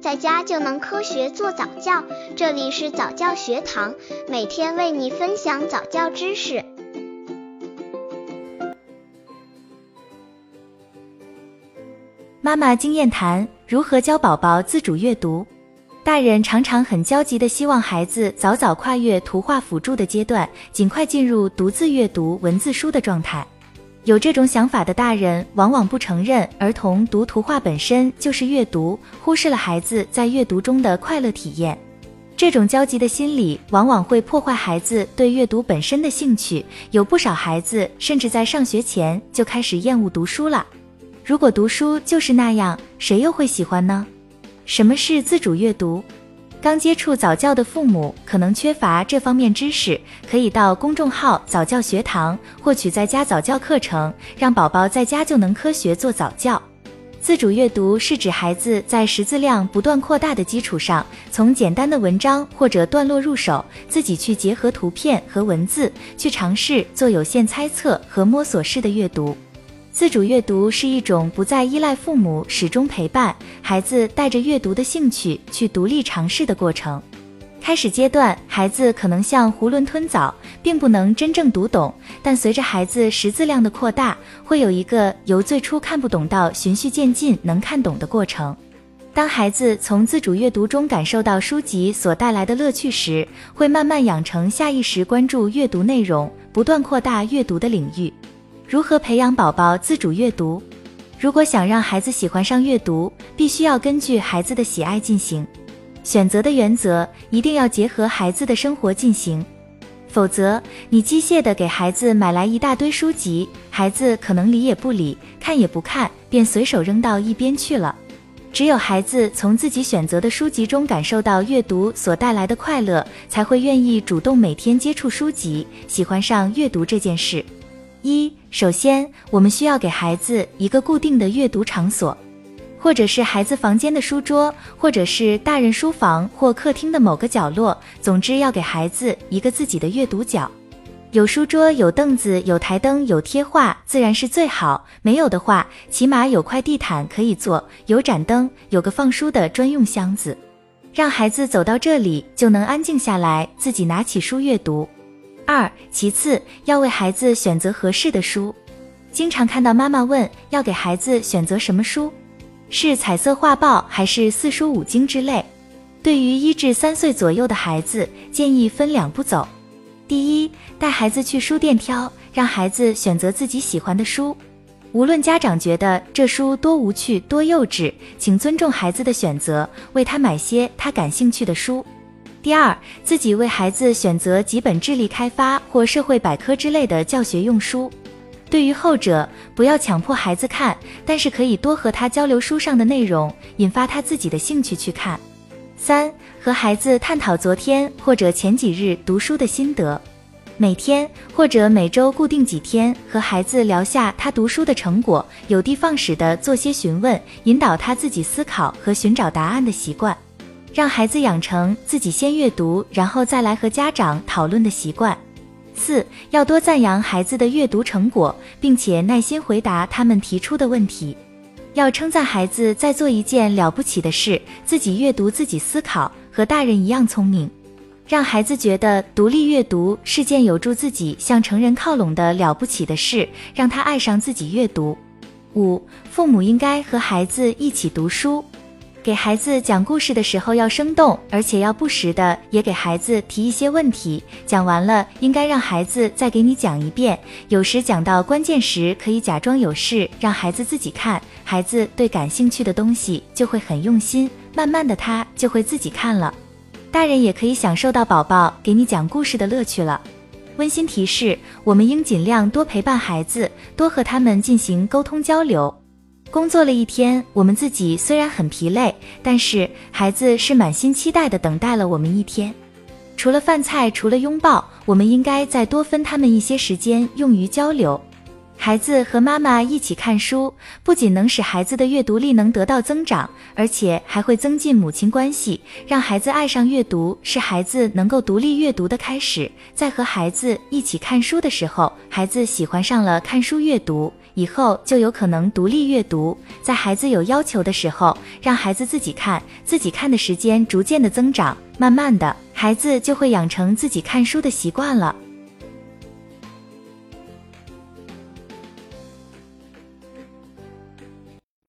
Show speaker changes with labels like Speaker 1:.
Speaker 1: 在家就能科学做早教。这里是早教学堂，每天为你分享早教知识。
Speaker 2: 妈妈经验谈：如何教宝宝自主阅读？大人常常很焦急的希望孩子早早跨越图画辅助的阶段，尽快进入独自阅读文字书的状态。有这种想法的大人，往往不承认儿童读图画本身就是阅读，忽视了孩子在阅读中的快乐体验。这种焦急的心理，往往会破坏孩子对阅读本身的兴趣。有不少孩子甚至在上学前就开始厌恶读书了。如果读书就是那样，谁又会喜欢呢？什么是自主阅读？刚接触早教的父母可能缺乏这方面知识，可以到公众号早教学堂获取在家早教课程，让宝宝在家就能科学做早教。自主阅读是指孩子在识字量不断扩大的基础上，从简单的文章或者段落入手，自己去结合图片和文字，去尝试做有限猜测和摸索式的阅读。自主阅读是一种不再依赖父母始终陪伴，孩子带着阅读的兴趣去独立尝试的过程。开始阶段，孩子可能像囫囵吞枣，并不能真正读懂。但随着孩子识字量的扩大，会有一个由最初看不懂到循序渐进能看懂的过程。当孩子从自主阅读中感受到书籍所带来的乐趣时，会慢慢养成下意识关注阅读内容，不断扩大阅读的领域。如何培养宝宝自主阅读？如果想让孩子喜欢上阅读，必须要根据孩子的喜爱进行选择的原则，一定要结合孩子的生活进行，否则你机械的给孩子买来一大堆书籍，孩子可能理也不理，看也不看，便随手扔到一边去了。只有孩子从自己选择的书籍中感受到阅读所带来的快乐，才会愿意主动每天接触书籍，喜欢上阅读这件事。一，首先，我们需要给孩子一个固定的阅读场所，或者是孩子房间的书桌，或者是大人书房或客厅的某个角落。总之，要给孩子一个自己的阅读角。有书桌、有凳子、有台灯、有贴画，自然是最好。没有的话，起码有块地毯可以坐，有盏灯，有个放书的专用箱子，让孩子走到这里就能安静下来，自己拿起书阅读。二，其次要为孩子选择合适的书。经常看到妈妈问要给孩子选择什么书，是彩色画报还是四书五经之类？对于一至三岁左右的孩子，建议分两步走。第一，带孩子去书店挑，让孩子选择自己喜欢的书。无论家长觉得这书多无趣、多幼稚，请尊重孩子的选择，为他买些他感兴趣的书。第二，自己为孩子选择几本智力开发或社会百科之类的教学用书。对于后者，不要强迫孩子看，但是可以多和他交流书上的内容，引发他自己的兴趣去看。三，和孩子探讨昨天或者前几日读书的心得，每天或者每周固定几天和孩子聊下他读书的成果，有的放矢的做些询问，引导他自己思考和寻找答案的习惯。让孩子养成自己先阅读，然后再来和家长讨论的习惯。四要多赞扬孩子的阅读成果，并且耐心回答他们提出的问题。要称赞孩子在做一件了不起的事，自己阅读，自己思考，和大人一样聪明。让孩子觉得独立阅读是件有助自己向成人靠拢的了不起的事，让他爱上自己阅读。五父母应该和孩子一起读书。给孩子讲故事的时候要生动，而且要不时的也给孩子提一些问题。讲完了，应该让孩子再给你讲一遍。有时讲到关键时，可以假装有事，让孩子自己看。孩子对感兴趣的东西就会很用心，慢慢的他就会自己看了。大人也可以享受到宝宝给你讲故事的乐趣了。温馨提示：我们应尽量多陪伴孩子，多和他们进行沟通交流。工作了一天，我们自己虽然很疲累，但是孩子是满心期待的等待了我们一天。除了饭菜，除了拥抱，我们应该再多分他们一些时间用于交流。孩子和妈妈一起看书，不仅能使孩子的阅读力能得到增长，而且还会增进母亲关系，让孩子爱上阅读，是孩子能够独立阅读的开始。在和孩子一起看书的时候，孩子喜欢上了看书阅读，以后就有可能独立阅读。在孩子有要求的时候，让孩子自己看，自己看的时间逐渐的增长，慢慢的，孩子就会养成自己看书的习惯了。